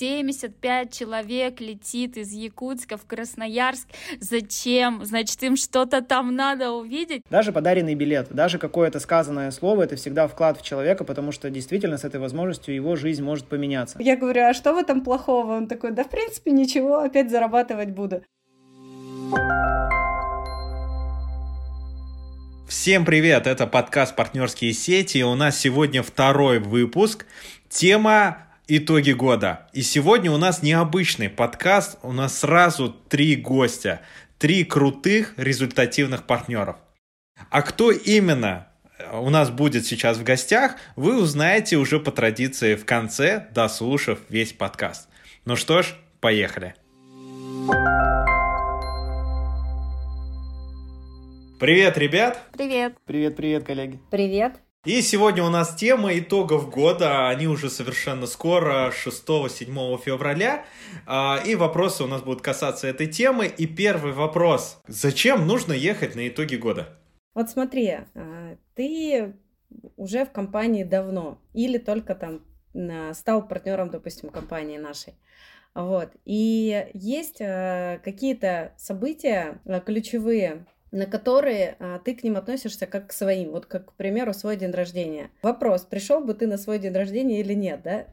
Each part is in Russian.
75 человек летит из Якутска в Красноярск. Зачем? Значит, им что-то там надо увидеть. Даже подаренный билет, даже какое-то сказанное слово, это всегда вклад в человека, потому что действительно с этой возможностью его жизнь может поменяться. Я говорю, а что в этом плохого? Он такой, да в принципе ничего, опять зарабатывать буду. Всем привет, это подкаст «Партнерские сети», и у нас сегодня второй выпуск. Тема итоги года. И сегодня у нас необычный подкаст, у нас сразу три гостя, три крутых результативных партнеров. А кто именно у нас будет сейчас в гостях, вы узнаете уже по традиции в конце, дослушав весь подкаст. Ну что ж, поехали. Привет, ребят! Привет! Привет, привет, коллеги! Привет! И сегодня у нас тема итогов года, они уже совершенно скоро, 6-7 февраля, а, и вопросы у нас будут касаться этой темы. И первый вопрос, зачем нужно ехать на итоги года? Вот смотри, а, ты уже в компании давно или только там стал партнером, допустим, компании нашей. Вот. И есть а, какие-то события ключевые, на которые а, ты к ним относишься как к своим. Вот как, к примеру, свой день рождения. Вопрос, пришел бы ты на свой день рождения или нет, да?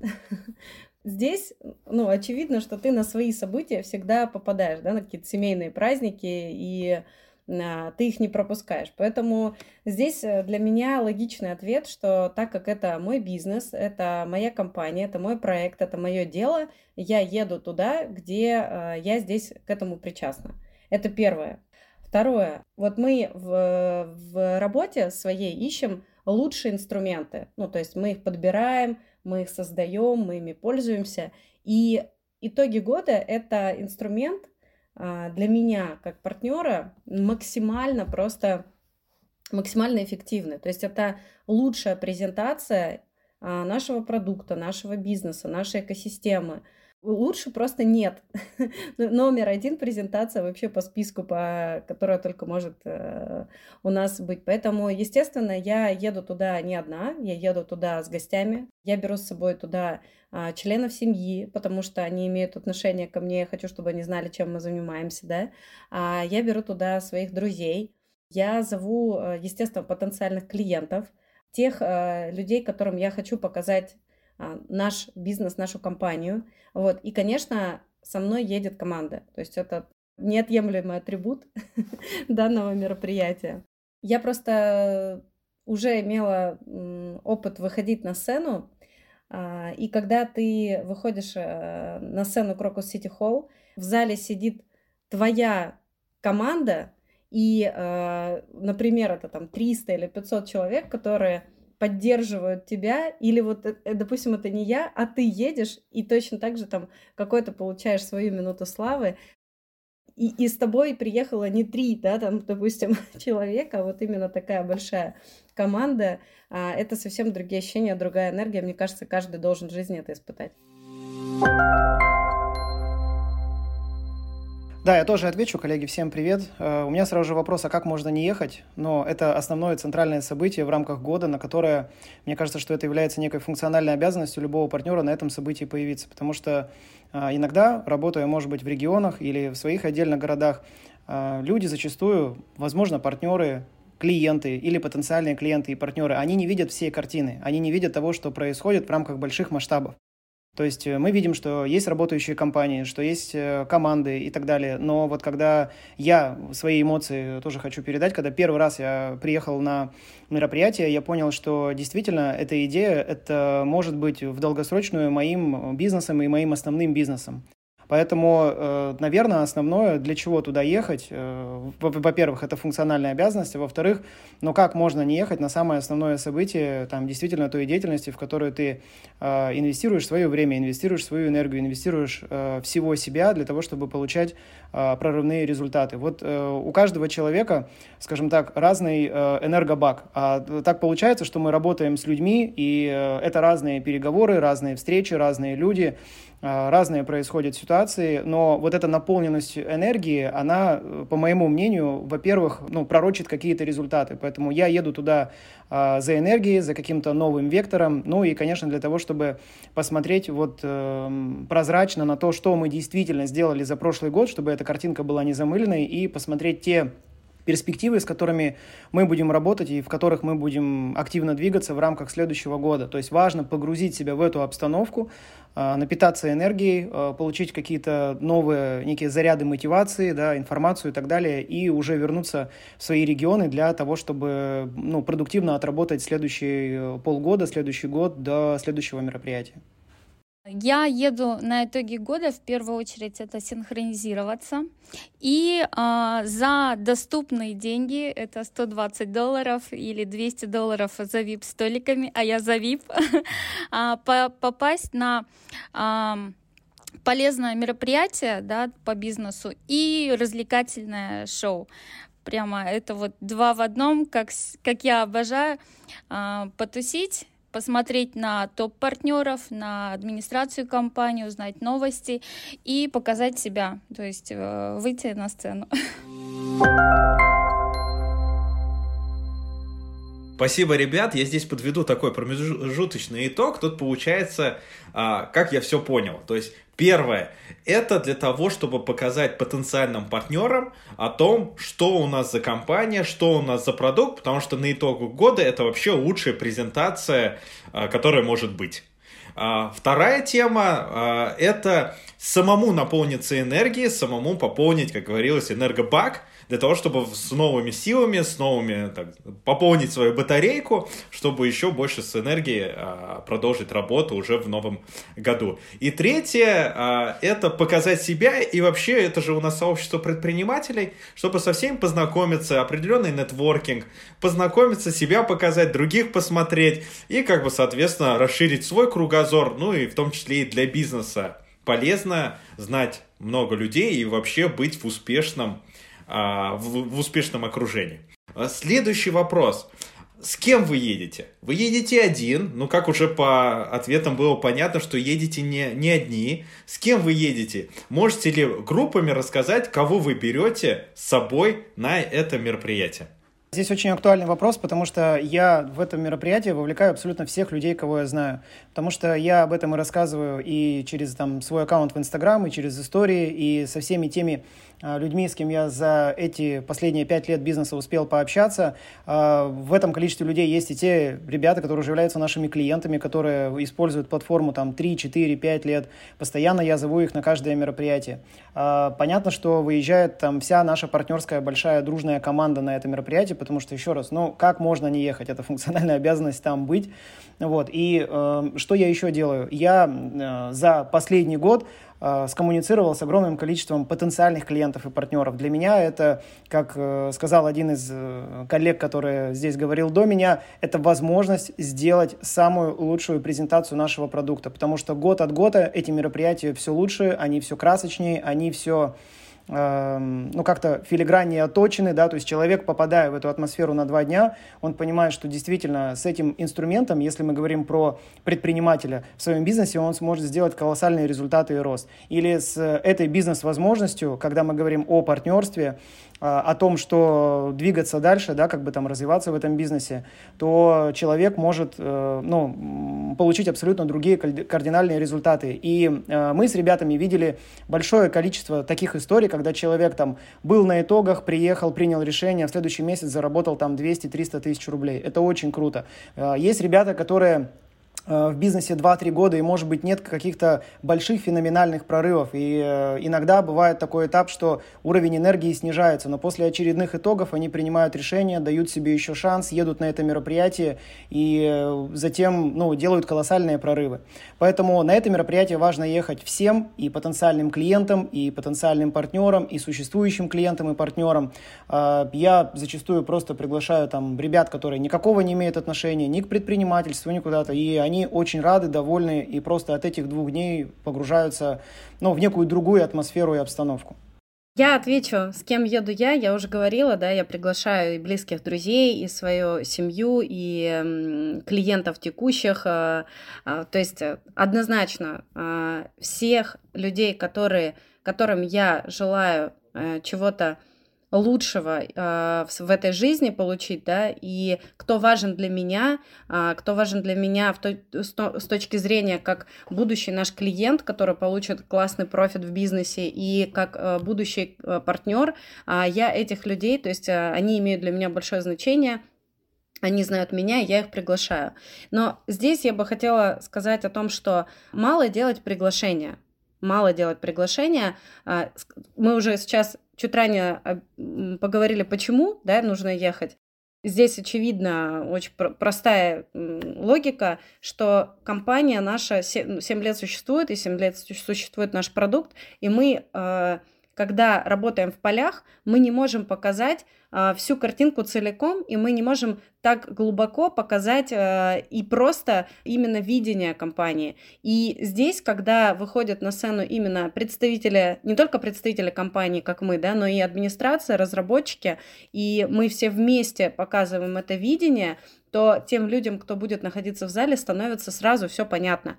Здесь, ну, очевидно, что ты на свои события всегда попадаешь, да, на какие-то семейные праздники, и а, ты их не пропускаешь. Поэтому здесь э, для меня логичный ответ, что так как это мой бизнес, это моя компания, это мой проект, это мое дело, я еду туда, где а, я здесь к этому причастна. Это первое. Второе. Вот мы в, в работе своей ищем лучшие инструменты. Ну, то есть мы их подбираем, мы их создаем, мы ими пользуемся. И итоги года – это инструмент а, для меня, как партнера, максимально просто максимально эффективный. То есть это лучшая презентация а, нашего продукта, нашего бизнеса, нашей экосистемы – Лучше просто нет. Номер один презентация вообще по списку, по, которая только может э, у нас быть. Поэтому, естественно, я еду туда не одна, я еду туда с гостями. Я беру с собой туда э, членов семьи, потому что они имеют отношение ко мне. Я хочу, чтобы они знали, чем мы занимаемся, да. А я беру туда своих друзей. Я зову, э, естественно, потенциальных клиентов, тех э, людей, которым я хочу показать наш бизнес, нашу компанию. Вот. И, конечно, со мной едет команда. То есть это неотъемлемый атрибут данного мероприятия. Я просто уже имела опыт выходить на сцену, а, и когда ты выходишь э, на сцену Крокус Сити Холл, в зале сидит твоя команда, и, э, например, это там 300 или 500 человек, которые поддерживают тебя, или вот, э, э, допустим, это не я, а ты едешь, и точно так же там какой-то получаешь свою минуту славы, и, и с тобой приехало не три, да, там, допустим, человека, а вот именно такая большая команда, а, это совсем другие ощущения, другая энергия. Мне кажется, каждый должен в жизни это испытать. Да, я тоже отвечу, коллеги, всем привет. Э, у меня сразу же вопрос, а как можно не ехать? Но это основное центральное событие в рамках года, на которое, мне кажется, что это является некой функциональной обязанностью любого партнера на этом событии появиться. Потому что э, иногда, работая, может быть, в регионах или в своих отдельных городах, э, люди зачастую, возможно, партнеры, клиенты или потенциальные клиенты и партнеры, они не видят всей картины, они не видят того, что происходит в рамках больших масштабов. То есть э, мы видим, что есть работающие компании, что есть э, команды и так далее. Но вот когда я свои эмоции тоже хочу передать, когда первый раз я приехал на мероприятие, я понял, что действительно эта идея, это может быть в долгосрочную моим бизнесом и моим основным бизнесом. Поэтому, э, наверное, основное, для чего туда ехать, э, во-первых, это функциональная обязанность, а во-вторых, ну как можно не ехать на самое основное событие, там, действительно той деятельности, в которую ты э, инвестируешь свое время, инвестируешь свою энергию, инвестируешь всего себя для того, чтобы получать прорывные результаты. Вот у каждого человека, скажем так, разный энергобак. А так получается, что мы работаем с людьми, и это разные переговоры, разные встречи, разные люди, разные происходят ситуации, но вот эта наполненность энергии, она, по моему мнению, во-первых, ну, пророчит какие-то результаты, поэтому я еду туда а, за энергией, за каким-то новым вектором, ну и, конечно, для того, чтобы посмотреть вот э, прозрачно на то, что мы действительно сделали за прошлый год, чтобы эта картинка была не замыленной, и посмотреть те перспективы, с которыми мы будем работать и в которых мы будем активно двигаться в рамках следующего года. То есть важно погрузить себя в эту обстановку, а, напитаться энергией, а, получить какие-то новые некие заряды мотивации, да, информацию и так далее, и уже вернуться в свои регионы для того, чтобы ну, продуктивно отработать следующие полгода, следующий год до следующего мероприятия. Я еду на итоги года, в первую очередь, это синхронизироваться. И а, за доступные деньги, это 120 долларов или 200 долларов за VIP-столиками, а я за VIP, а, попасть на... Полезное мероприятие да, по бизнесу и развлекательное шоу. Прямо это вот два в одном, как, как я обожаю а, потусить посмотреть на топ-партнеров, на администрацию компании, узнать новости и показать себя, то есть э, выйти на сцену. Спасибо, ребят. Я здесь подведу такой промежуточный итог. Тут получается, а, как я все понял. То есть Первое, это для того, чтобы показать потенциальным партнерам о том, что у нас за компания, что у нас за продукт, потому что на итогу года это вообще лучшая презентация, а, которая может быть. А, вторая тема это самому наполниться энергией, самому пополнить, как говорилось, энергобак – для того, чтобы с новыми силами, с новыми, так, пополнить свою батарейку, чтобы еще больше с энергией а, продолжить работу уже в новом году. И третье, а, это показать себя, и вообще это же у нас сообщество предпринимателей, чтобы со всеми познакомиться, определенный нетворкинг, познакомиться, себя показать, других посмотреть, и как бы, соответственно, расширить свой кругозор, ну и в том числе и для бизнеса полезно знать много людей и вообще быть в успешном в, в успешном окружении. А следующий вопрос. С кем вы едете? Вы едете один, ну как уже по ответам было понятно, что едете не, не одни. С кем вы едете? Можете ли группами рассказать, кого вы берете с собой на это мероприятие? Здесь очень актуальный вопрос, потому что я в это мероприятие вовлекаю абсолютно всех людей, кого я знаю. Потому что я об этом и рассказываю и через там, свой аккаунт в Инстаграм, и через истории, и со всеми теми а, людьми, с кем я за эти последние пять лет бизнеса успел пообщаться. А, в этом количестве людей есть и те ребята, которые уже являются нашими клиентами, которые используют платформу там 3, 4, 5 лет. Постоянно я зову их на каждое мероприятие. А, понятно, что выезжает там вся наша партнерская большая дружная команда на это мероприятие, потому что, еще раз, ну, как можно не ехать? Это функциональная обязанность там быть. Вот. И э, что я еще делаю? Я э, за последний год э, скоммуницировал с огромным количеством потенциальных клиентов и партнеров. Для меня это, как э, сказал один из э, коллег, который здесь говорил до меня, это возможность сделать самую лучшую презентацию нашего продукта, потому что год от года эти мероприятия все лучше, они все красочнее, они все ну, как-то филиграннее оточены, да, то есть человек, попадая в эту атмосферу на два дня, он понимает, что действительно с этим инструментом, если мы говорим про предпринимателя в своем бизнесе, он сможет сделать колоссальные результаты и рост. Или с этой бизнес-возможностью, когда мы говорим о партнерстве, о том, что двигаться дальше, да, как бы там развиваться в этом бизнесе, то человек может э, ну, получить абсолютно другие кардинальные результаты. И э, мы с ребятами видели большое количество таких историй, когда человек там был на итогах, приехал, принял решение, в следующий месяц заработал там 200-300 тысяч рублей. Это очень круто. Э, есть ребята, которые в бизнесе 2-3 года, и, может быть, нет каких-то больших феноменальных прорывов. И э, иногда бывает такой этап, что уровень энергии снижается, но после очередных итогов они принимают решение, дают себе еще шанс, едут на это мероприятие и э, затем ну, делают колоссальные прорывы. Поэтому на это мероприятие важно ехать всем, и потенциальным клиентам, и потенциальным партнерам, и существующим клиентам и партнерам. Я зачастую просто приглашаю там ребят, которые никакого не имеют отношения ни к предпринимательству, ни куда-то, и они они очень рады, довольны и просто от этих двух дней погружаются ну, в некую другую атмосферу и обстановку. Я отвечу, с кем еду я. Я уже говорила, да, я приглашаю и близких друзей, и свою семью, и клиентов текущих. А, а, то есть э, однозначно всех людей, которые, которым я желаю э, чего-то лучшего э, в этой жизни получить, да, и кто важен для меня, э, кто важен для меня в то, с, с точки зрения как будущий наш клиент, который получит классный профит в бизнесе, и как э, будущий э, партнер, э, я этих людей, то есть э, они имеют для меня большое значение, они знают меня, я их приглашаю. Но здесь я бы хотела сказать о том, что мало делать приглашения, мало делать приглашения. Мы уже сейчас чуть ранее а, поговорили, почему да, нужно ехать. Здесь, очевидно, очень простая логика, что компания наша 7 лет существует, и 7 лет существует наш продукт, и мы а, когда работаем в полях, мы не можем показать всю картинку целиком, и мы не можем так глубоко показать э, и просто именно видение компании. И здесь, когда выходят на сцену именно представители, не только представители компании, как мы, да, но и администрация, разработчики, и мы все вместе показываем это видение, то тем людям, кто будет находиться в зале, становится сразу все понятно.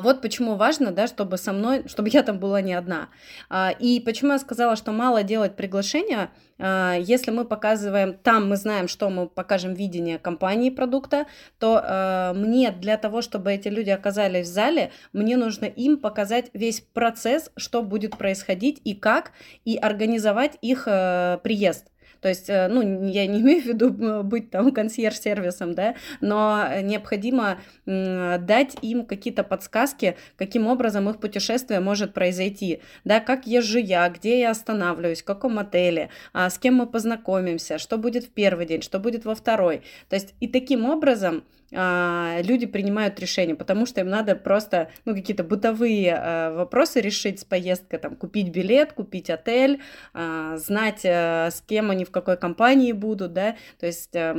Вот почему важно, да, чтобы со мной, чтобы я там была не одна. А, и почему я сказала, что мало делать приглашения, а, если мы показываем, там мы знаем, что мы покажем видение компании продукта, то а, мне для того, чтобы эти люди оказались в зале, мне нужно им показать весь процесс, что будет происходить и как, и организовать их приезд. То есть, э, ну, я не имею в виду быть там консьерж-сервисом, да, но необходимо дать им какие-то подсказки, каким образом их путешествие может произойти, да, как езжу я, где я останавливаюсь, в каком отеле, а, с кем мы познакомимся, что будет в первый день, что будет во второй. То есть, и таким образом а, люди принимают решения, потому что им надо просто ну, какие-то бытовые а, вопросы решить с поездкой, там, купить билет, купить отель, а, знать, а, с кем они в какой компании будут, да, то есть а,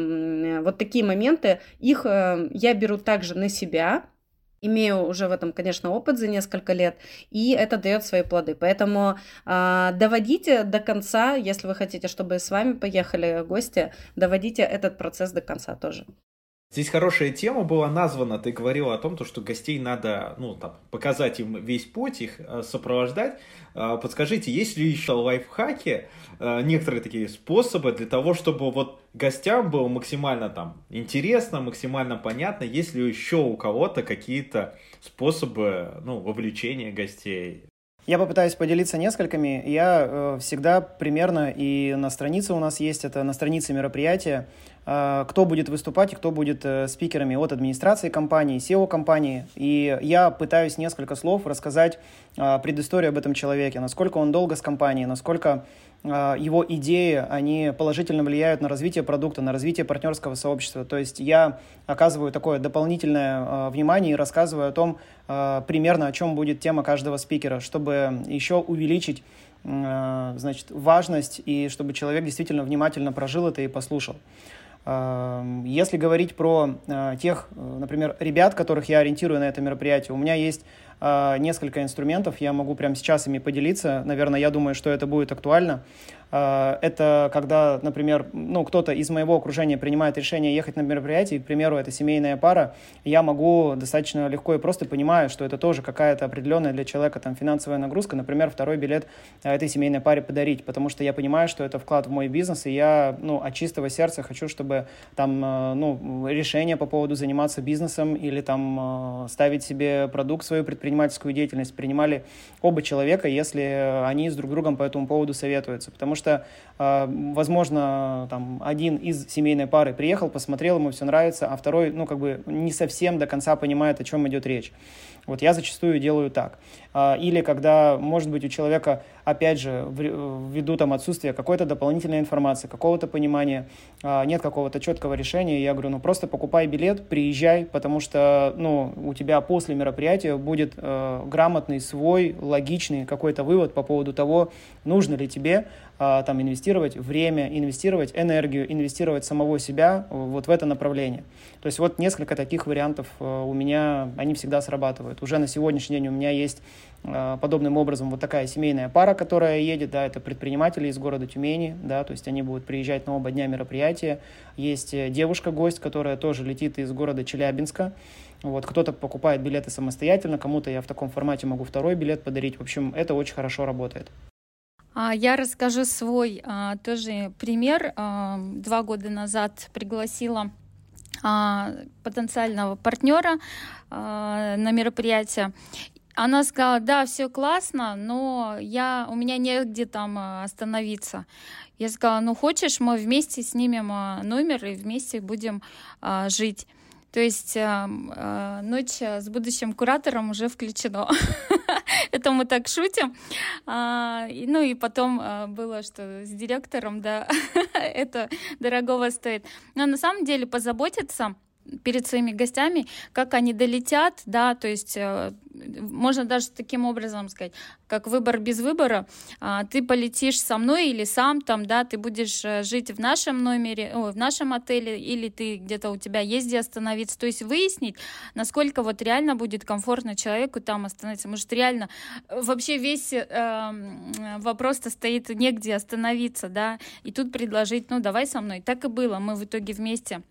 вот такие моменты, их а, я беру также на себя, имею уже в этом, конечно, опыт за несколько лет, и это дает свои плоды. Поэтому э, доводите до конца, если вы хотите, чтобы с вами поехали гости, доводите этот процесс до конца тоже. Здесь хорошая тема была названа, ты говорила о том, то, что гостей надо ну, там, показать им весь путь, их э, сопровождать. Э, подскажите, есть ли еще лайфхаки, э, некоторые такие способы для того, чтобы вот гостям было максимально там интересно, максимально понятно, есть ли еще у кого-то какие-то способы ну, вовлечения гостей? Я попытаюсь поделиться несколькими. Я э, всегда примерно, и на странице у нас есть, это на странице мероприятия, Э, кто будет выступать и кто будет э, спикерами от администрации компании, SEO-компании. И я пытаюсь несколько слов рассказать э, предысторию об этом человеке, насколько он долго с компанией, насколько его идеи, они положительно влияют на развитие продукта, на развитие партнерского сообщества. То есть я оказываю такое дополнительное внимание и рассказываю о том примерно, о чем будет тема каждого спикера, чтобы еще увеличить значит, важность и чтобы человек действительно внимательно прожил это и послушал. Если говорить про э, тех, э, например, ребят, которых я ориентирую на это мероприятие, у меня есть э, несколько инструментов, я могу прямо сейчас ими поделиться. Наверное, я думаю, что это будет актуально. А, это когда, например, ну, кто-то из моего окружения принимает решение ехать на мероприятие, к примеру, это семейная пара, я могу достаточно легко и просто понимаю, что это тоже какая-то определенная для человека там финансовая нагрузка, например, второй билет а, этой семейной паре подарить, потому что я понимаю, что это вклад в мой бизнес, и я, ну, от чистого сердца хочу, чтобы там, а, ну, решение по поводу заниматься бизнесом или там ставить себе продукт, свою предпринимательскую деятельность принимали оба человека, если они с друг другом по этому поводу советуются, потому что, а, возможно, там, один из семейной пары приехал, посмотрел, ему все нравится, а второй, ну, как бы не совсем до конца понимает, о чем идет речь. Вот я зачастую делаю так. А, или когда, может быть, у человека, опять же, ввиду там отсутствия какой-то дополнительной информации, какого-то понимания, а, нет какого-то четкого решения, я говорю, ну просто покупай билет, приезжай, потому что, ну, у тебя после мероприятия будет э, грамотный, свой, логичный какой-то вывод по поводу того, нужно ли тебе а, там инвестировать время, инвестировать энергию, инвестировать самого себя вот в это направление. То есть вот несколько таких вариантов а, у меня, они всегда срабатывают. Уже на сегодняшний день у меня есть а, подобным образом вот такая семейная пара, которая едет, да, это предприниматели из города Тюмени, да, то есть они будут приезжать на оба дня мероприятия. Есть э, девушка-гость, которая тоже летит из города Челябинска, вот, кто-то покупает билеты самостоятельно, кому-то я в таком формате могу второй билет подарить. В общем, это очень хорошо работает. А, я расскажу свой а, тоже пример. А, два года назад пригласила потенциального партнера на мероприятие. Она сказала, да, все классно, но я, у меня негде там остановиться. Я сказала, ну хочешь, мы вместе снимем номер и вместе будем жить. То есть э, ночь с будущим куратором уже включено. Это мы так шутим. А, ну и потом а, было, что с директором, да, это дорогого стоит. Но на самом деле позаботиться перед своими гостями, как они долетят, да, то есть э, можно даже таким образом сказать, как выбор без выбора, а, ты полетишь со мной или сам там, да, ты будешь э, жить в нашем номере, о, в нашем отеле, или ты где-то у тебя есть где остановиться, то есть выяснить, насколько вот реально будет комфортно человеку там остановиться, может реально э, вообще весь э, вопрос-то стоит негде остановиться, да, и тут предложить, ну давай со мной, так и было, мы в итоге вместе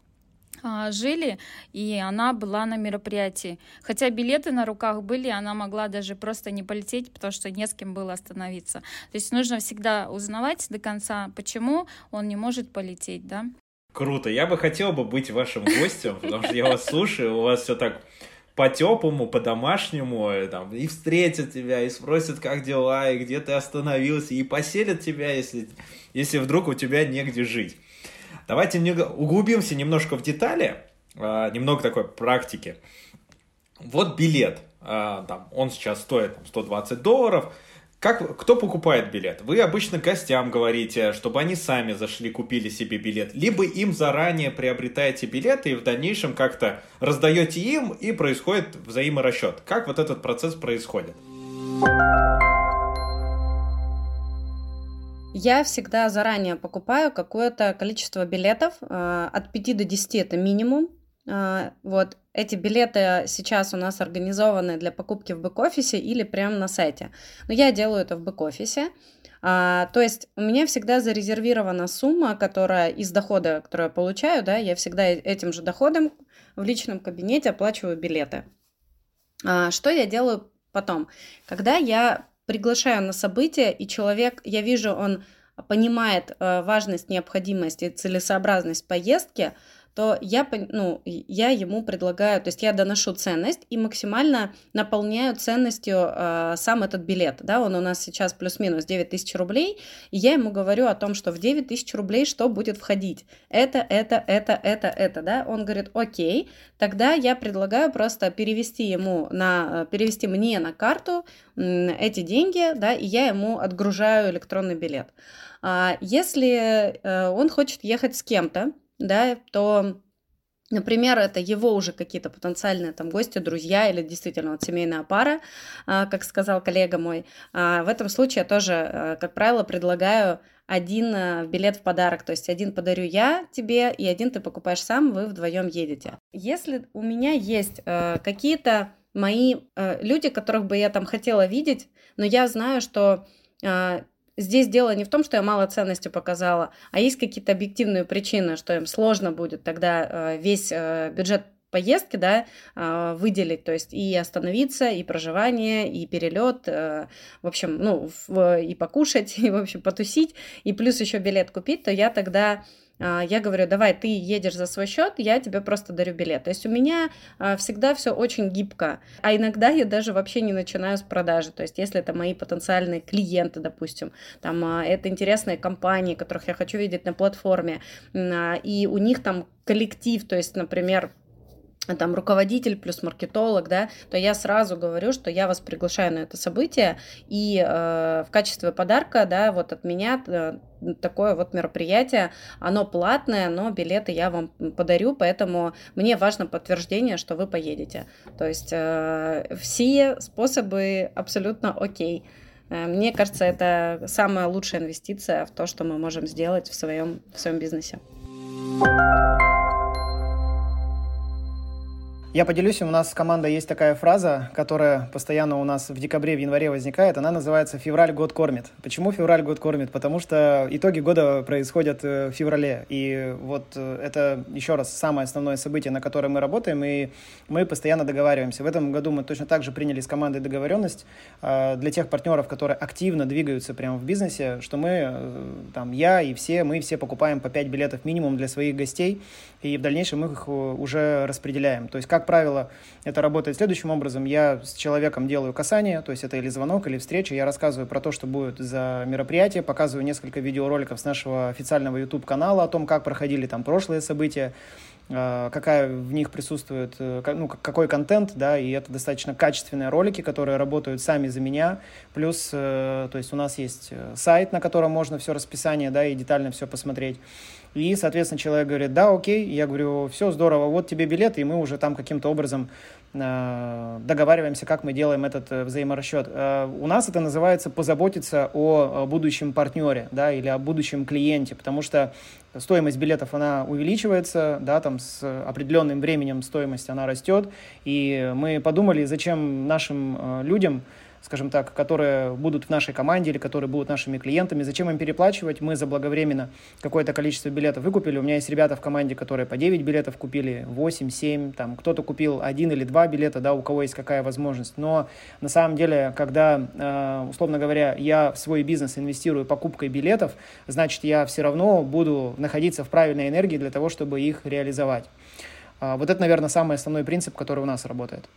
жили, и она была на мероприятии. Хотя билеты на руках были, она могла даже просто не полететь, потому что не с кем было остановиться. То есть нужно всегда узнавать до конца, почему он не может полететь, да? Круто. Я бы хотел бы быть вашим гостем, потому что я вас слушаю, у вас все так по-теплому, по-домашнему, э, там, и встретят тебя, и спросят, как дела, и где ты остановился, и поселят тебя, если, если вдруг у тебя негде жить. Давайте углубимся немножко в детали, а, немного такой практики. Вот билет, а, там, он сейчас стоит там, 120 долларов. Как, кто покупает билет? Вы обычно гостям говорите, чтобы они сами зашли, купили себе билет, либо им заранее приобретаете билеты и в дальнейшем как-то раздаете им и происходит взаиморасчет. Как вот этот процесс происходит? Я всегда заранее покупаю какое-то количество билетов, э, от 5 до 10 это минимум. Э, вот эти билеты сейчас у нас организованы для покупки в бэк-офисе или прямо на сайте. Но я делаю это в бэк-офисе. А, то есть у меня всегда зарезервирована сумма, которая из дохода, которую я получаю, да, я всегда этим же доходом в личном кабинете оплачиваю билеты. А, что я делаю потом? Когда я приглашаю на событие, и человек, я вижу, он понимает э, важность, необходимость и целесообразность поездки, то я, ну, я ему предлагаю, то есть я доношу ценность и максимально наполняю ценностью э, сам этот билет. Да, он у нас сейчас плюс-минус 9 тысяч рублей, и я ему говорю о том, что в 9 тысяч рублей что будет входить. Это, это, это, это, это, да. Он говорит, окей, тогда я предлагаю просто перевести ему на, перевести мне на карту эти деньги, да, и я ему отгружаю электронный билет. А если э, он хочет ехать с кем-то, да, то Например, это его уже какие-то потенциальные там гости, друзья или действительно вот семейная пара, а, как сказал коллега мой. А, в этом случае я тоже, а, как правило, предлагаю один билет в подарок, то есть один подарю я тебе, и один ты покупаешь сам, вы вдвоем едете. Если у меня есть какие-то мои люди, которых бы я там хотела видеть, но я знаю, что здесь дело не в том, что я мало ценности показала, а есть какие-то объективные причины, что им сложно будет тогда э, весь э, бюджет поездки, да, э, выделить, то есть и остановиться, и проживание, и перелет, в общем, ну, и покушать, и, в общем, потусить, и плюс еще билет купить, то я тогда я говорю, давай, ты едешь за свой счет, я тебе просто дарю билет. То есть у меня а, всегда все очень гибко. А иногда я даже вообще не начинаю с продажи. То есть если это мои потенциальные клиенты, допустим, там а, это интересные компании, которых я хочу видеть на платформе, и у них там коллектив, то есть, например, там руководитель плюс маркетолог, да, то я сразу говорю, что я вас приглашаю на это событие, и э, в качестве подарка, да, вот от меня э, такое вот мероприятие, оно платное, но билеты я вам подарю, поэтому мне важно подтверждение, что вы поедете. То есть э, все способы абсолютно окей. Мне кажется, это самая лучшая инвестиция в то, что мы можем сделать в своем, в своем бизнесе. Я поделюсь, у нас с командой есть такая фраза, которая постоянно у нас в декабре, в январе возникает. Она называется «Февраль год кормит». Почему февраль год кормит? Потому что итоги года происходят э, в феврале. И вот э, это, еще раз, самое основное событие, на которое мы работаем, и мы постоянно договариваемся. В этом году мы точно так же приняли с командой договоренность э, для тех партнеров, которые активно двигаются прямо в бизнесе, что мы, там, я и все, мы все покупаем по 5 билетов минимум для своих гостей, и в дальнейшем мы их уже распределяем. То есть как правило, это работает следующим образом. Я с человеком делаю касание, то есть это или звонок, или встреча. Я рассказываю про то, что будет за мероприятие, показываю несколько видеороликов с нашего официального YouTube-канала о том, как проходили там прошлые события, а, какая в них присутствует, э, ну, какой контент, да, и это достаточно качественные ролики, которые работают сами за меня, плюс, э, то есть у нас есть э, сайт, на котором можно все расписание, да, и детально все посмотреть, и, соответственно, человек говорит, да, окей, я говорю, все здорово, вот тебе билет, и мы уже там каким-то образом э, договариваемся, как мы делаем этот э, взаиморасчет. Э, у нас это называется позаботиться о, будущем партнере, да, или о будущем клиенте, потому что стоимость билетов, она увеличивается, да, там с определенным временем стоимость, она растет, и мы подумали, зачем нашим людям скажем так, которые будут в нашей команде или которые будут нашими клиентами. Зачем им переплачивать? Мы заблаговременно какое-то количество билетов выкупили. У меня есть ребята в команде, которые по 9 билетов купили, 8, 7, там кто-то купил один или два билета, да, у кого есть какая возможность. Но на самом деле, когда, э, условно говоря, я в свой бизнес инвестирую покупкой билетов, значит, я все равно буду находиться в правильной энергии для того, чтобы их реализовать. А, вот это, наверное, самый основной принцип, который у нас работает.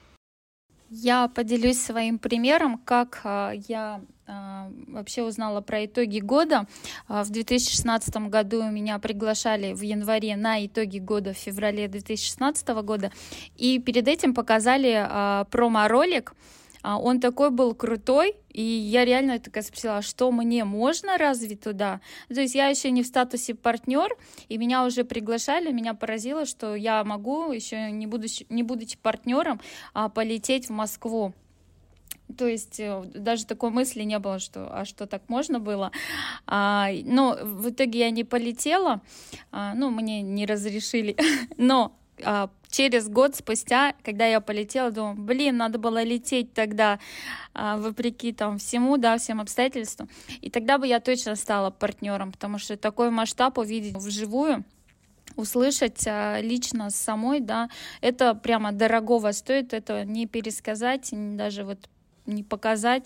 Я поделюсь своим примером, как а, я а, вообще узнала про итоги года. А, в 2016 году меня приглашали в январе на итоги года в феврале 2016 года. И перед этим показали промо-ролик, он такой был крутой, и я реально такая спросила, а что мне можно разве туда? То есть я еще не в статусе партнер, и меня уже приглашали, меня поразило, что я могу еще не будучи, не будучи партнером а, полететь в Москву. То есть э, даже такой мысли не было, что а что так можно было. А, но в итоге я не полетела, а, ну мне не разрешили. Но а, через год спустя, когда я полетела, думаю, блин, надо было лететь тогда, а, вопреки там всему, да, всем обстоятельствам. И тогда бы я точно стала партнером, потому что такой масштаб увидеть вживую, услышать а, лично самой, да, это прямо дорогого стоит, это не пересказать, даже вот не показать,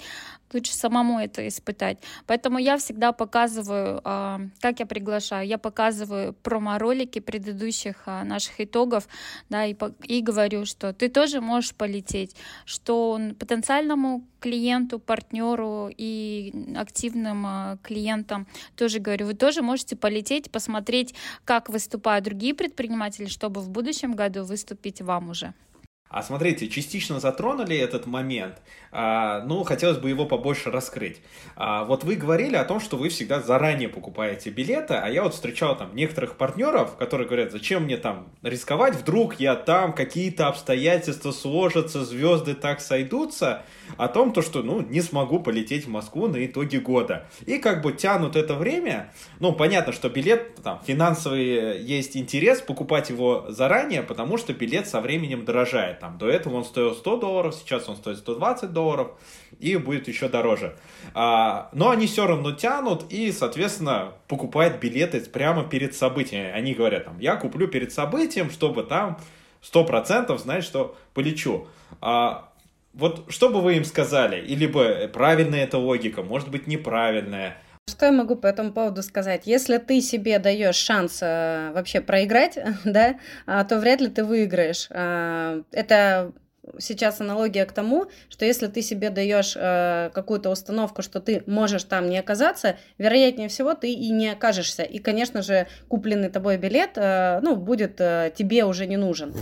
лучше самому это испытать. Поэтому я всегда показываю, а, как я приглашаю, я показываю промо-ролики предыдущих а, наших итогов, да, и, и говорю, что ты тоже можешь полететь, что потенциальному клиенту, партнеру и активным а, клиентам тоже говорю, вы тоже можете полететь, посмотреть, как выступают другие предприниматели, чтобы в будущем году выступить вам уже. А смотрите, частично затронули этот момент, а, ну, хотелось бы его побольше раскрыть. А, вот вы говорили о том, что вы всегда заранее покупаете билеты, а я вот встречал там некоторых партнеров, которые говорят, зачем мне там рисковать, вдруг я там, какие-то обстоятельства сложатся, звезды так сойдутся, о том, то, что, ну, не смогу полететь в Москву на итоге года. И как бы тянут это время, ну, понятно, что билет, там, финансовый есть интерес покупать его заранее, потому что билет со временем дорожает. Там, до этого он стоил 100 долларов, сейчас он стоит 120 долларов, и будет еще дороже. А, но они все равно тянут и, соответственно, покупают билеты прямо перед событием. Они говорят, там, я куплю перед событием, чтобы там 100% знать, что полечу. А, вот что бы вы им сказали? Или бы правильная эта логика, может быть неправильная? Что я могу по этому поводу сказать? Если ты себе даешь шанс э, вообще проиграть, да, а, то вряд ли ты выиграешь. Э, это сейчас аналогия к тому, что если ты себе даешь э, какую-то установку, что ты можешь там не оказаться, вероятнее всего ты и не окажешься. И, конечно же, купленный тобой билет, э, ну, будет э, тебе уже не нужен.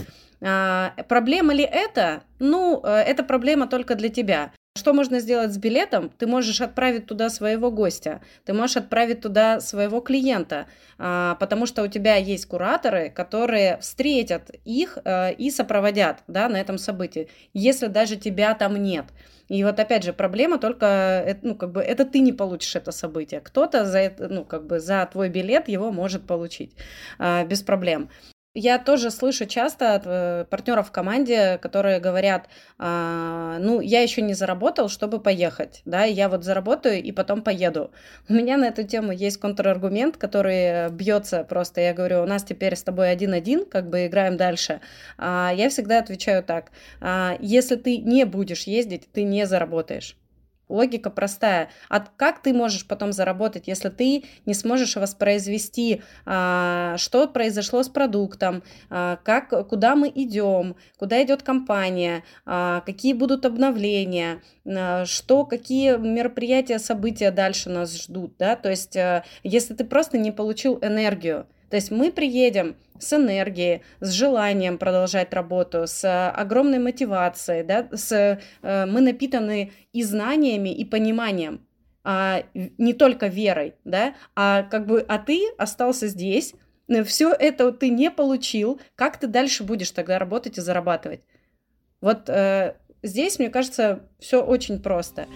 А, проблема ли это? Ну, э, это проблема только для тебя. Что можно сделать с билетом? Ты можешь отправить туда своего гостя, ты можешь отправить туда своего клиента, а, потому что у тебя есть кураторы, которые встретят их а, и сопроводят да, на этом событии, если даже тебя там нет. И вот опять же проблема только, э, ну как бы это ты не получишь это событие, кто-то за это, ну как бы за твой билет его может получить а, без проблем. Я тоже слышу часто от э, партнеров в команде, которые говорят, а, ну, я еще не заработал, чтобы поехать, да, я вот заработаю и потом поеду. У меня на эту тему есть контраргумент, который бьется просто, я говорю, у нас теперь с тобой один-один, как бы играем дальше. А, я всегда отвечаю так, а, если ты не будешь ездить, ты не заработаешь. Логика простая. А как ты можешь потом заработать, если ты не сможешь воспроизвести, а, что произошло с продуктом, а, как, куда мы идем, куда идет компания, а, какие будут обновления, а, что, какие мероприятия, события дальше нас ждут. Да? То есть, а, если ты просто не получил энергию, то есть мы приедем с энергией, с желанием продолжать работу, с огромной мотивацией, да, с, э, мы напитаны и знаниями, и пониманием, а не только верой, да, а как бы, а ты остался здесь, все это ты не получил, как ты дальше будешь тогда работать и зарабатывать? Вот э, здесь, мне кажется, все очень просто.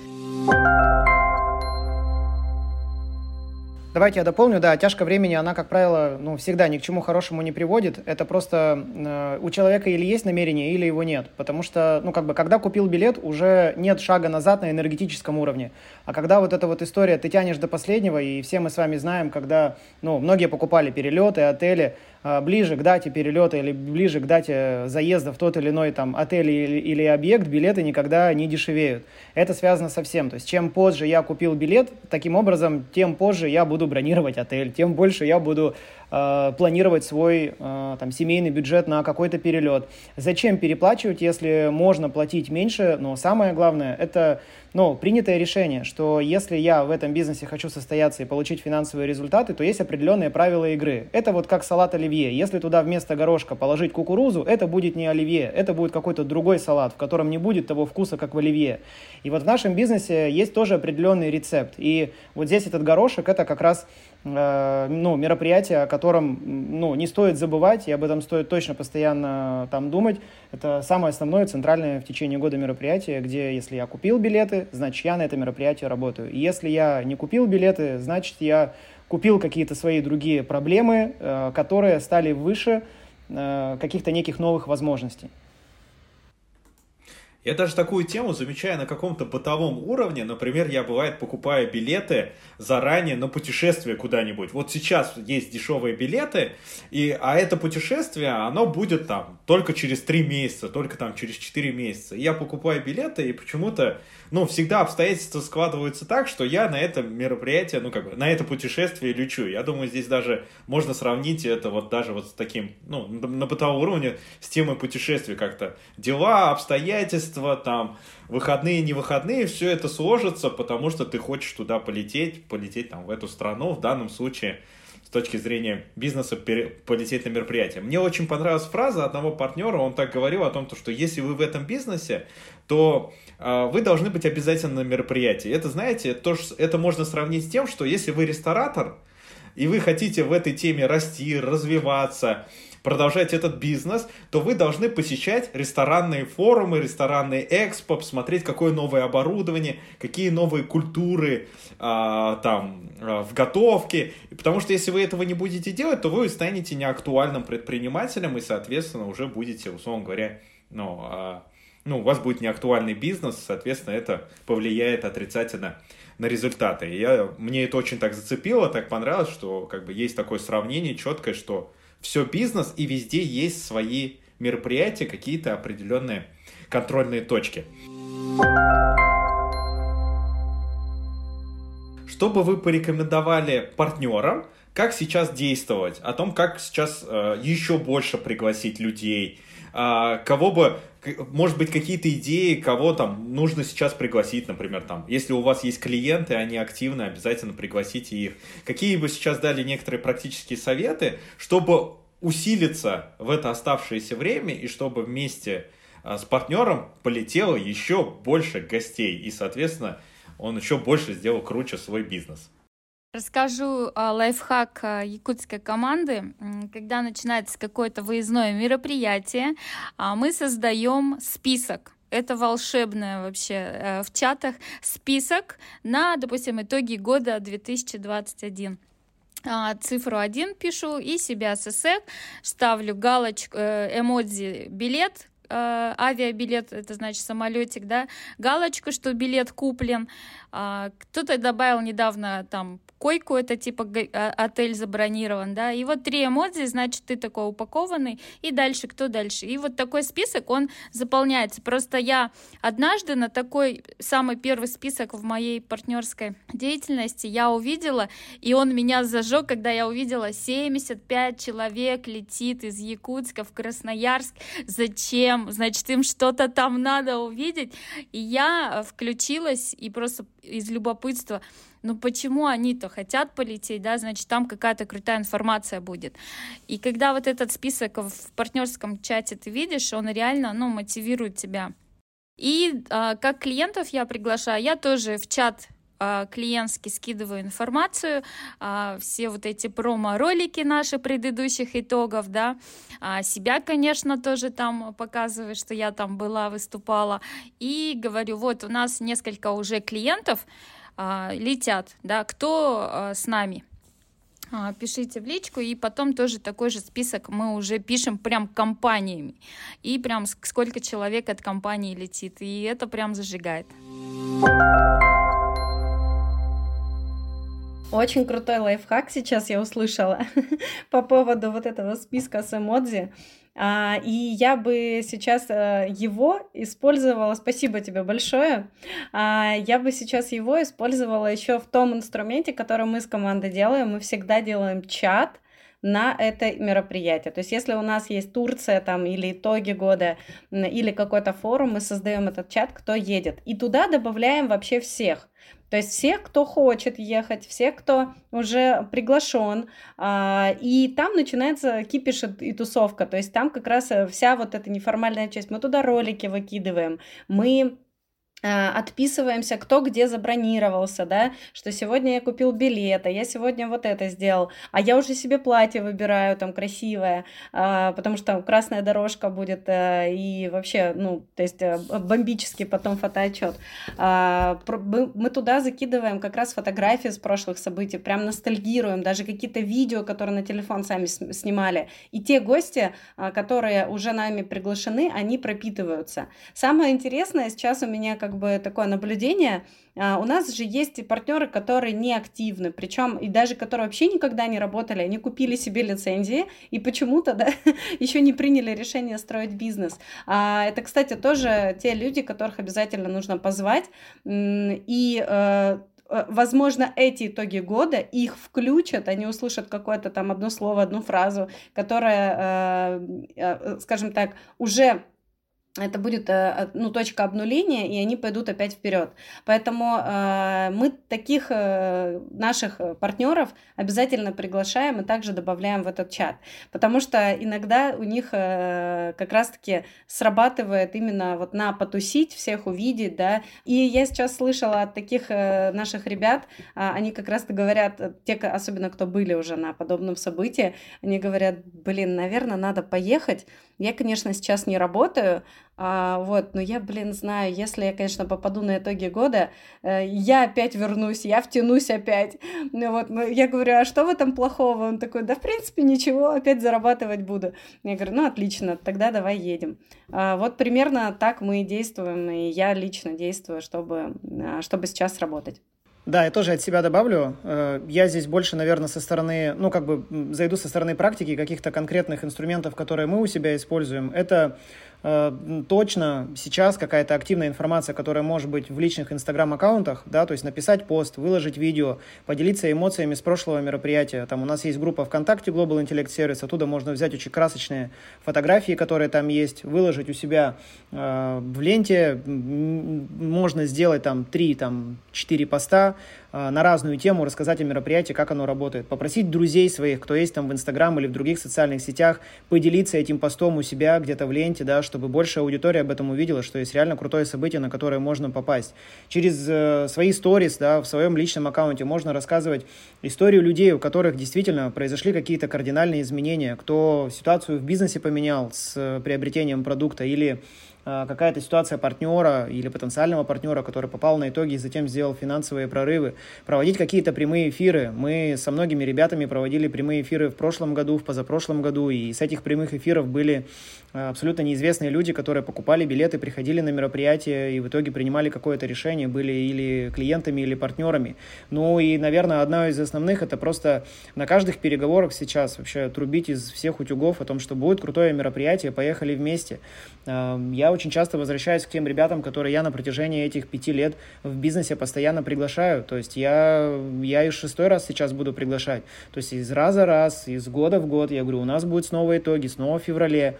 Давайте я дополню. Да, тяжко времени, она, как правило, ну, всегда ни к чему хорошему не приводит. Это просто э, у человека или есть намерение, или его нет. Потому что, ну, как бы, когда купил билет, уже нет шага назад на энергетическом уровне. А когда вот эта вот история, ты тянешь до последнего, и все мы с вами знаем, когда, ну, многие покупали перелеты, отели, ближе к дате перелета или ближе к дате заезда в тот или иной там отель или, или объект, билеты никогда не дешевеют. Это связано со всем. То есть чем позже я купил билет, таким образом, тем позже я буду бронировать отель, тем больше я буду э, планировать свой э, там, семейный бюджет на какой-то перелет. Зачем переплачивать, если можно платить меньше? Но самое главное, это ну, принятое решение, что если я в этом бизнесе хочу состояться и получить финансовые результаты, то есть определенные правила игры. Это вот как салат оливье. Если туда вместо горошка положить кукурузу, это будет не оливье, это будет какой-то другой салат, в котором не будет того вкуса, как в оливье. И вот в нашем бизнесе есть тоже определенный рецепт. И вот здесь этот горошек, это как раз ну, мероприятие, о котором ну, не стоит забывать, и об этом стоит точно постоянно там думать. Это самое основное, центральное в течение года мероприятие, где если я купил билеты, значит, я на это мероприятие работаю. И если я не купил билеты, значит, я купил какие-то свои другие проблемы, э, которые стали выше э, каких-то неких новых возможностей. Я даже такую тему замечаю на каком-то бытовом уровне. Например, я бывает покупаю билеты заранее на путешествие куда-нибудь. Вот сейчас есть дешевые билеты, и, а это путешествие, оно будет там только через 3 месяца, только там через 4 месяца. Я покупаю билеты, и почему-то ну, всегда обстоятельства складываются так, что я на это мероприятие, ну, как бы, на это путешествие лечу. Я думаю, здесь даже можно сравнить это вот даже вот с таким, ну, на бытовом уровне с темой путешествий как-то. Дела, обстоятельства, там, выходные, не выходные, все это сложится, потому что ты хочешь туда полететь, полететь там в эту страну, в данном случае с точки зрения бизнеса полететь на мероприятие. Мне очень понравилась фраза одного партнера, он так говорил о том, что если вы в этом бизнесе, то э, вы должны быть обязательно на мероприятии. Это, знаете, то, это можно сравнить с тем, что если вы ресторатор, и вы хотите в этой теме расти, развиваться, продолжать этот бизнес, то вы должны посещать ресторанные форумы, ресторанные экспо, посмотреть, какое новое оборудование, какие новые культуры а, там а, в готовке. Потому что если вы этого не будете делать, то вы станете неактуальным предпринимателем и, соответственно, уже будете, условно говоря, ну, а, ну, у вас будет неактуальный бизнес, соответственно, это повлияет отрицательно на результаты. И я, мне это очень так зацепило, так понравилось, что как бы есть такое сравнение четкое, что все бизнес, и везде есть свои мероприятия, какие-то определенные контрольные точки. Что бы вы порекомендовали партнерам, как сейчас действовать, о том, как сейчас э, еще больше пригласить людей, кого бы, может быть, какие-то идеи, кого там нужно сейчас пригласить, например, там, если у вас есть клиенты, они активны, обязательно пригласите их. Какие бы сейчас дали некоторые практические советы, чтобы усилиться в это оставшееся время и чтобы вместе с партнером полетело еще больше гостей, и, соответственно, он еще больше сделал круче свой бизнес. Расскажу а, лайфхак а, якутской команды. Когда начинается какое-то выездное мероприятие, а, мы создаем список это волшебное вообще э, в чатах список на, допустим, итоги года 2021 цифру 1 пишу и себя ССС, ставлю галочку, э, эмодзи билет, э, авиабилет, это значит самолетик, да, галочку, что билет куплен. А, кто-то добавил недавно там койку, это типа а, отель забронирован, да, и вот три эмодзи, значит, ты такой упакованный, и дальше кто дальше. И вот такой список, он заполняется. Просто я однажды на такой самый первый список в моей партнерской деятельности я увидела, и он меня зажег, когда я увидела 75 человек летит из Якутска в Красноярск. Зачем? Значит, им что-то там надо увидеть. И я включилась и просто из любопытства ну почему они-то хотят полететь, да, значит, там какая-то крутая информация будет. И когда вот этот список в партнерском чате ты видишь, он реально, ну, мотивирует тебя. И а, как клиентов я приглашаю, я тоже в чат а, клиентский скидываю информацию, а, все вот эти промо-ролики наши предыдущих итогов, да, а, себя, конечно, тоже там показываю, что я там была, выступала, и говорю, вот у нас несколько уже клиентов, летят, да, кто с нами. Пишите в личку, и потом тоже такой же список мы уже пишем прям компаниями. И прям сколько человек от компании летит. И это прям зажигает. Очень крутой лайфхак сейчас я услышала по поводу вот этого списка с эмодзи. А, и я бы сейчас э, его использовала, спасибо тебе большое, а, я бы сейчас его использовала еще в том инструменте, который мы с командой делаем. Мы всегда делаем чат, на это мероприятие. То есть, если у нас есть Турция там или итоги года, или какой-то форум, мы создаем этот чат, кто едет. И туда добавляем вообще всех. То есть всех, кто хочет ехать, всех, кто уже приглашен, а, и там начинается кипиш и тусовка. То есть там как раз э, вся вот эта неформальная часть. Мы туда ролики выкидываем, мы отписываемся, кто где забронировался, да, что сегодня я купил билет, а я сегодня вот это сделал, а я уже себе платье выбираю там красивое, а, потому что красная дорожка будет э, и вообще, ну, то есть э, бомбический потом фотоотчет. А, мы туда закидываем как раз фотографии с прошлых событий, прям ностальгируем, даже какие-то видео, которые на телефон сами снимали. И те гости, которые уже нами приглашены, они пропитываются. Самое интересное сейчас у меня как как бы такое наблюдение. А, у нас же есть партнеры, которые не активны, причем и даже которые вообще никогда не работали, они купили себе лицензии и почему-то да, еще не приняли решение строить бизнес. А, это, кстати, тоже те люди, которых обязательно нужно позвать и э, э, возможно, эти итоги года их включат, они услышат какое-то там одно слово, одну фразу, которая, э, скажем так, уже это будет э, ну, точка обнуления, и они пойдут опять вперед. Поэтому э, мы таких э, наших партнеров обязательно приглашаем и также добавляем в этот чат, потому что иногда у них э, как раз-таки срабатывает именно вот на потусить, всех увидеть, да. И я сейчас слышала от таких э, наших ребят, э, они как раз-то говорят, э, те, особенно кто были уже на подобном событии, они говорят, блин, наверное, надо поехать. Я, конечно, сейчас не работаю, а, вот, но я, блин, знаю, если я, конечно, попаду на итоги года, э, я опять вернусь, я втянусь опять. Ну, вот, ну, я говорю, а что в этом плохого? Он такой, да, в принципе, ничего, опять зарабатывать буду. Я говорю, ну, отлично, тогда давай едем. А, вот примерно так мы и действуем, и я лично действую, чтобы, а, чтобы сейчас работать. Да, я тоже от себя добавлю. Э, я здесь больше, наверное, со стороны, ну, как бы зайду со стороны практики каких-то конкретных инструментов, которые мы у себя используем. Это точно сейчас какая-то активная информация, которая может быть в личных инстаграм-аккаунтах, да, то есть написать пост, выложить видео, поделиться эмоциями с прошлого мероприятия. Там у нас есть группа ВКонтакте Global Intellect Service, оттуда можно взять очень красочные фотографии, которые там есть, выложить у себя э, в ленте. Можно сделать там 3-4 поста, а, на разную тему, рассказать о мероприятии, как оно работает. Попросить друзей своих, кто есть там в Инстаграм или в других социальных сетях, поделиться этим постом у себя где-то в ленте, да, чтобы большая аудитория об этом увидела, что есть реально крутое событие, на которое можно попасть. Через э, свои сторис, да, в своем личном аккаунте можно рассказывать историю людей, у которых действительно произошли какие-то кардинальные изменения, кто ситуацию в бизнесе поменял с э, приобретением продукта или какая-то ситуация партнера или потенциального партнера, который попал на итоги и затем сделал финансовые прорывы, проводить какие-то прямые эфиры. Мы со многими ребятами проводили прямые эфиры в прошлом году, в позапрошлом году, и с этих прямых эфиров были а, абсолютно неизвестные люди, которые покупали билеты, приходили на мероприятие и в итоге принимали какое-то решение, были или клиентами, или партнерами. Ну и, наверное, одна из основных это просто на каждых переговорах сейчас вообще трубить из всех утюгов о том, что будет крутое мероприятие, поехали вместе. А, я очень часто возвращаюсь к тем ребятам, которые я на протяжении этих пяти лет в бизнесе постоянно приглашаю. То есть я, я и шестой раз сейчас буду приглашать. То есть из раза в раз, из года в год, я говорю, у нас будут снова итоги, снова в феврале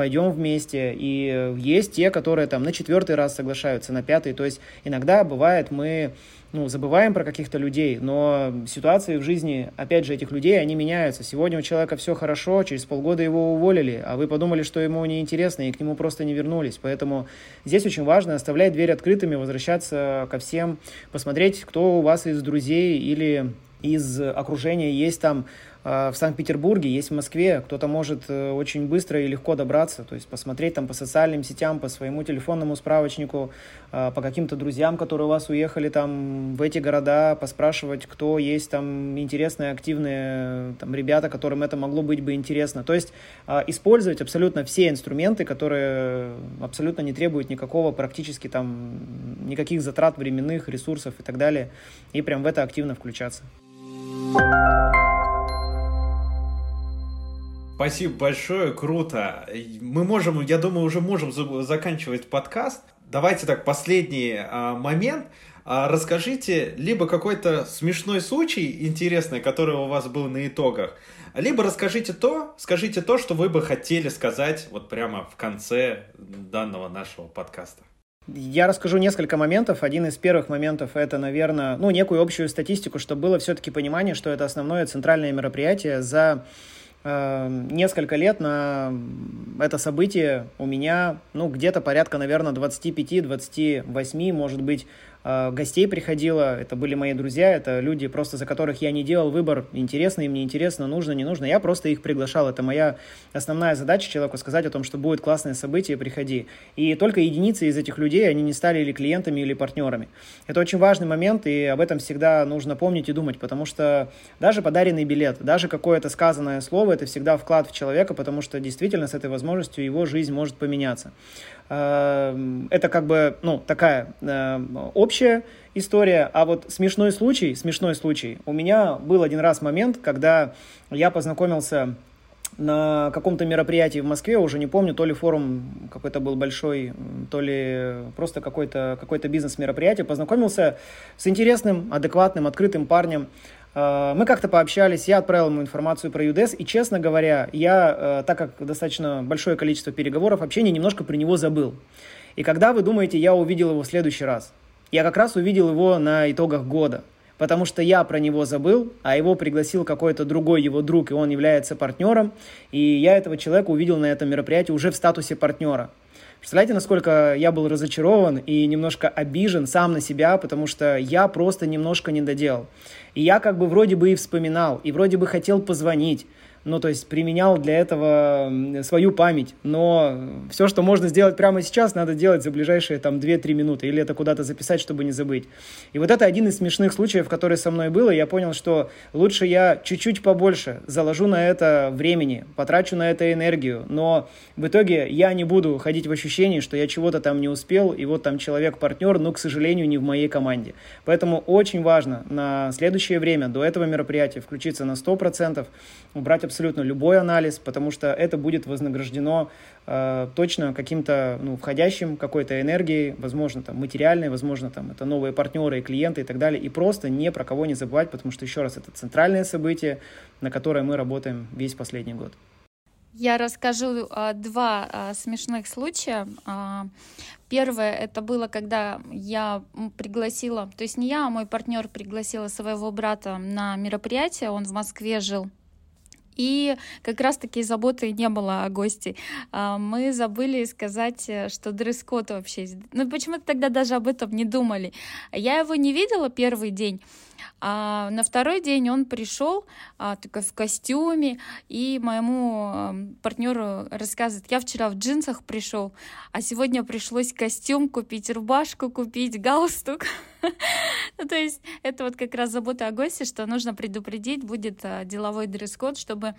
пойдем вместе. И есть те, которые там на четвертый раз соглашаются, на пятый. То есть иногда бывает мы ну, забываем про каких-то людей, но ситуации в жизни, опять же, этих людей, они меняются. Сегодня у человека все хорошо, через полгода его уволили, а вы подумали, что ему неинтересно, и к нему просто не вернулись. Поэтому здесь очень важно оставлять дверь открытыми, возвращаться ко всем, посмотреть, кто у вас из друзей или из окружения есть там в Санкт-Петербурге, есть в Москве, кто-то может э, очень быстро и легко добраться, то есть посмотреть там по социальным сетям, по своему телефонному справочнику, а, по каким-то друзьям, которые у вас уехали там в эти города, поспрашивать, кто есть там интересные, активные там ребята, которым это могло быть бы интересно. То есть использовать абсолютно все инструменты, которые абсолютно не требуют никакого практически там никаких затрат временных, ресурсов и так далее, и прям в это активно включаться. Спасибо большое, круто. Мы можем, я думаю, уже можем заканчивать подкаст. Давайте так, последний а, момент. А, расскажите либо какой-то смешной случай интересный, который у вас был на итогах, либо расскажите то, скажите то, что вы бы хотели сказать вот прямо в конце данного нашего подкаста. Я расскажу несколько моментов. Один из первых моментов это, наверное, ну, некую общую статистику, чтобы было все-таки понимание, что это основное центральное мероприятие за несколько лет на это событие у меня, ну, где-то порядка, наверное, 25-28, может быть, гостей приходило, это были мои друзья, это люди, просто за которых я не делал выбор, интересно им, неинтересно, нужно, не нужно, я просто их приглашал, это моя основная задача человеку сказать о том, что будет классное событие, приходи. И только единицы из этих людей, они не стали или клиентами, или партнерами. Это очень важный момент, и об этом всегда нужно помнить и думать, потому что даже подаренный билет, даже какое-то сказанное слово, это всегда вклад в человека, потому что действительно с этой возможностью его жизнь может поменяться. Эм, это как бы, ну, такая э, общая история, а вот смешной случай, смешной случай, у меня был один раз момент, когда я познакомился на каком-то мероприятии в Москве, уже не помню, то ли форум какой-то был большой, то ли просто какой-то какой бизнес-мероприятие, познакомился с интересным, адекватным, открытым парнем, мы как-то пообщались, я отправил ему информацию про UDES, и, честно говоря, я, э, так как достаточно большое количество переговоров, общения, немножко про него забыл. И когда вы думаете, я увидел его в следующий раз? Я как раз увидел его на итогах года, потому что я про него забыл, а его пригласил какой-то другой его друг, и он является партнером, и я этого человека увидел на этом мероприятии уже в статусе партнера. Представляете, насколько я был разочарован и немножко обижен сам на себя, потому что я просто немножко не доделал. И я как бы вроде бы и вспоминал, и вроде бы хотел позвонить, ну, то есть применял для этого свою память. Но все, что можно сделать прямо сейчас, надо делать за ближайшие там 2-3 минуты, или это куда-то записать, чтобы не забыть. И вот это один из смешных случаев, который со мной был, и я понял, что лучше я чуть-чуть побольше заложу на это времени, потрачу на это энергию, но в итоге я не буду ходить в ощущении, что я чего-то там не успел, и вот там человек-партнер, но, к сожалению, не в моей команде. Поэтому очень важно на следующее время, до этого мероприятия, включиться на 100%, убрать абсолютно любой анализ, потому что это будет вознаграждено э, точно каким-то ну, входящим какой-то энергией, возможно, там, материальной, возможно, там, это новые партнеры и клиенты и так далее, и просто ни про кого не забывать, потому что, еще раз, это центральное событие, на которое мы работаем весь последний год. Я расскажу а, два а, смешных случая. А, первое это было, когда я пригласила, то есть не я, а мой партнер пригласила своего брата на мероприятие. Он в Москве жил. И как раз-таки заботы не было о гости. А, мы забыли сказать, э, что дресс-код вообще... Ну, почему-то тогда даже об этом не думали. Я его не видела первый день, а на второй день он пришел а, только в костюме, и моему а, партнеру рассказывает, я вчера в джинсах пришел, а сегодня пришлось костюм купить, рубашку купить, галстук. ну, то есть это вот как раз забота о госте, что нужно предупредить, будет а, деловой дресс-код, чтобы...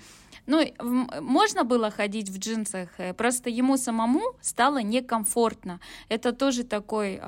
Ну, можно было ходить в джинсах, э, просто ему самому стало некомфортно. Это тоже такой...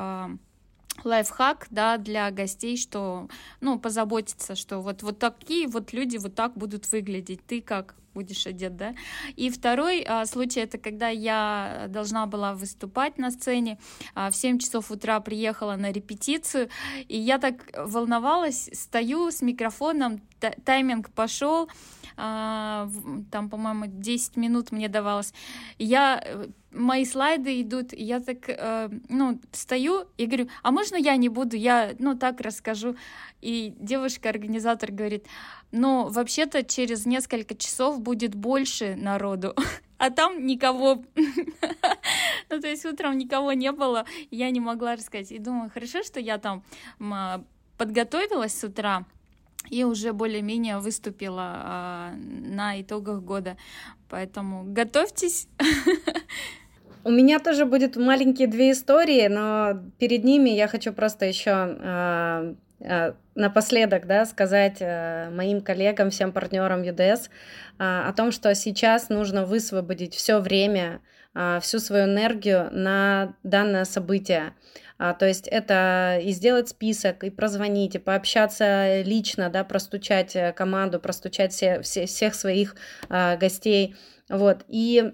Лайфхак, да, для гостей, что, ну, позаботиться, что вот, вот такие вот люди вот так будут выглядеть. Ты как будешь одет, да? И второй а, случай, это когда я должна была выступать на сцене, а, в 7 часов утра приехала на репетицию, и я так волновалась, стою с микрофоном, тайминг пошел, а, там, по-моему, 10 минут мне давалось. Я э, мои слайды идут, я так, э, ну, стою и говорю, а можно я не буду, я, ну, так расскажу. И девушка-организатор говорит, ну, вообще-то через несколько часов будет больше народу, а там никого. ну, то есть утром никого не было, я не могла рассказать. И думаю, хорошо, что я там подготовилась с утра, и уже более-менее выступила а, на итогах года. Поэтому готовьтесь. У меня тоже будет маленькие две истории, но перед ними я хочу просто еще э, э, напоследок да, сказать э, моим коллегам, всем партнерам UDS э, о том, что сейчас нужно высвободить все время, э, всю свою энергию на данное событие. То есть это и сделать список, и прозвонить, и пообщаться лично, да, простучать э, команду, простучать все, все, всех своих э, гостей. Вот. И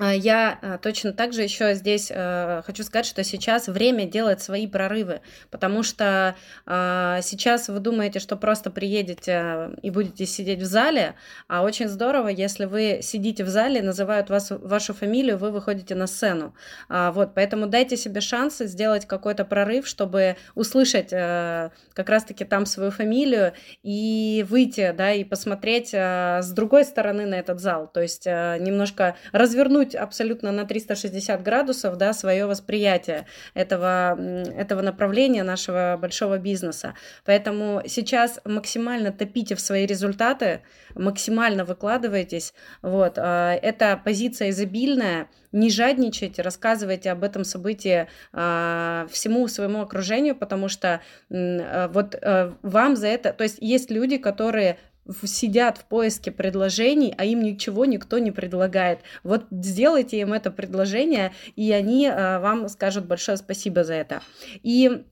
я а, точно так же еще здесь э, хочу сказать, что сейчас время делать свои прорывы, потому что сейчас вы думаете, что просто приедете и будете сидеть в зале, а очень здорово, если вы сидите в зале, называют вас, вашу фамилию, вы выходите на сцену. А, вот, поэтому дайте себе шанс сделать какой-то прорыв, чтобы услышать как раз-таки там свою фамилию и выйти, да, и посмотреть с другой стороны на этот зал, то есть немножко развернуть повернуть абсолютно на 360 градусов да, свое восприятие этого, этого направления нашего большого бизнеса. Поэтому сейчас максимально топите в свои результаты, максимально выкладывайтесь. Вот. А, это позиция изобильная, не жадничайте, рассказывайте об этом событии а, всему своему окружению, потому что а, вот вам за это, то есть есть люди, которые сидят в поиске предложений, а им ничего никто не предлагает. Вот сделайте им это предложение, и они э, вам скажут большое спасибо за это. И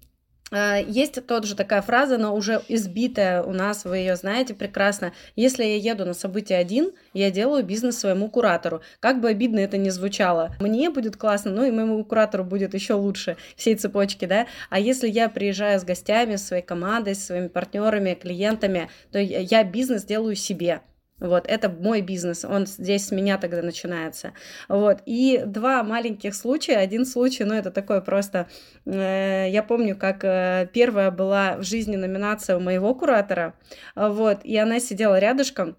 а, есть тоже такая фраза, но уже избитая у нас, вы ее знаете прекрасно. Если я еду на событие один, я делаю бизнес своему куратору. Как бы обидно это ни звучало. Мне будет классно, ну и моему куратору будет еще лучше всей цепочки, да. А если я приезжаю с гостями, с своей командой, с своими партнерами, клиентами, то я бизнес делаю себе. Вот, это мой бизнес, он здесь с меня тогда начинается. Вот, и два маленьких случая. Один случай, ну, это такое просто... Э, я помню, как э, первая была в жизни номинация у моего куратора, вот, и она сидела рядышком,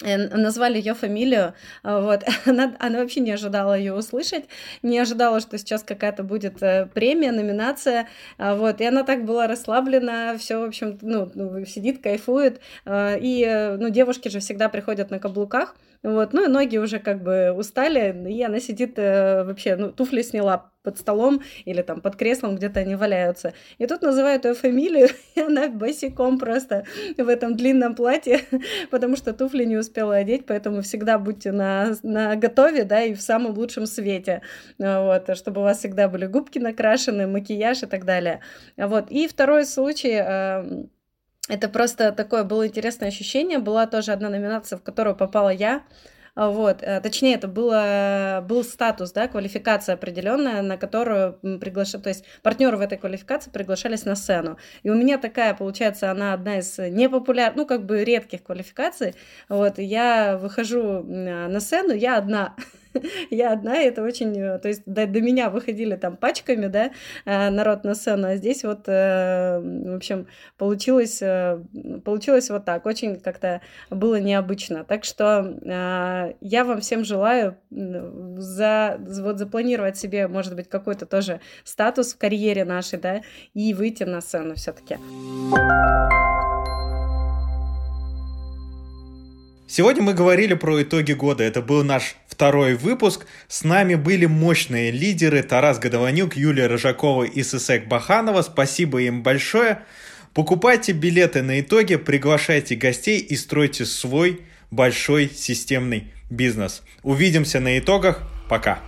назвали ее фамилию, а, вот, она, она вообще не ожидала ее услышать, не ожидала, что сейчас какая-то будет э, премия, номинация, вот, и она так была расслаблена, все, в общем, ну, сидит, кайфует, и, э, ну, девушки же всегда приходят на каблуках, вот, ну и ноги уже как бы устали, и она сидит э, вообще, ну, туфли сняла под столом или там под креслом, где-то они валяются. И тут называют ее фамилию, и она босиком просто в этом длинном платье, потому что туфли не успела одеть, поэтому всегда будьте на, на готове, да, и в самом лучшем свете, вот, чтобы у вас всегда были губки накрашены, макияж и так далее. Вот, и второй случай, э, это просто такое было интересное ощущение. Была тоже одна номинация, в которую попала я. Вот, э, точнее, это было, был статус, да, квалификация определенная, на которую приглашали, то есть партнеры в этой квалификации приглашались на сцену. И у меня такая, получается, она одна из непопулярных, ну, как бы редких квалификаций. Вот, я выхожу на сцену, я одна. я одна, и это очень, э, то есть до, до меня выходили там пачками, да, э, народ на сцену, а здесь вот, э, в общем, получилось, получилось вот так, очень как-то было необычно. Так что я вам всем желаю за, вот запланировать себе, может быть, какой-то тоже статус в карьере нашей, да, и выйти на сцену все-таки. Сегодня мы говорили про итоги года. Это был наш второй выпуск. С нами были мощные лидеры Тарас Годованюк, Юлия Рыжакова и Сысек Баханова. Спасибо им большое. Покупайте билеты на итоги, приглашайте гостей и стройте свой большой системный бизнес. Увидимся на итогах. Пока.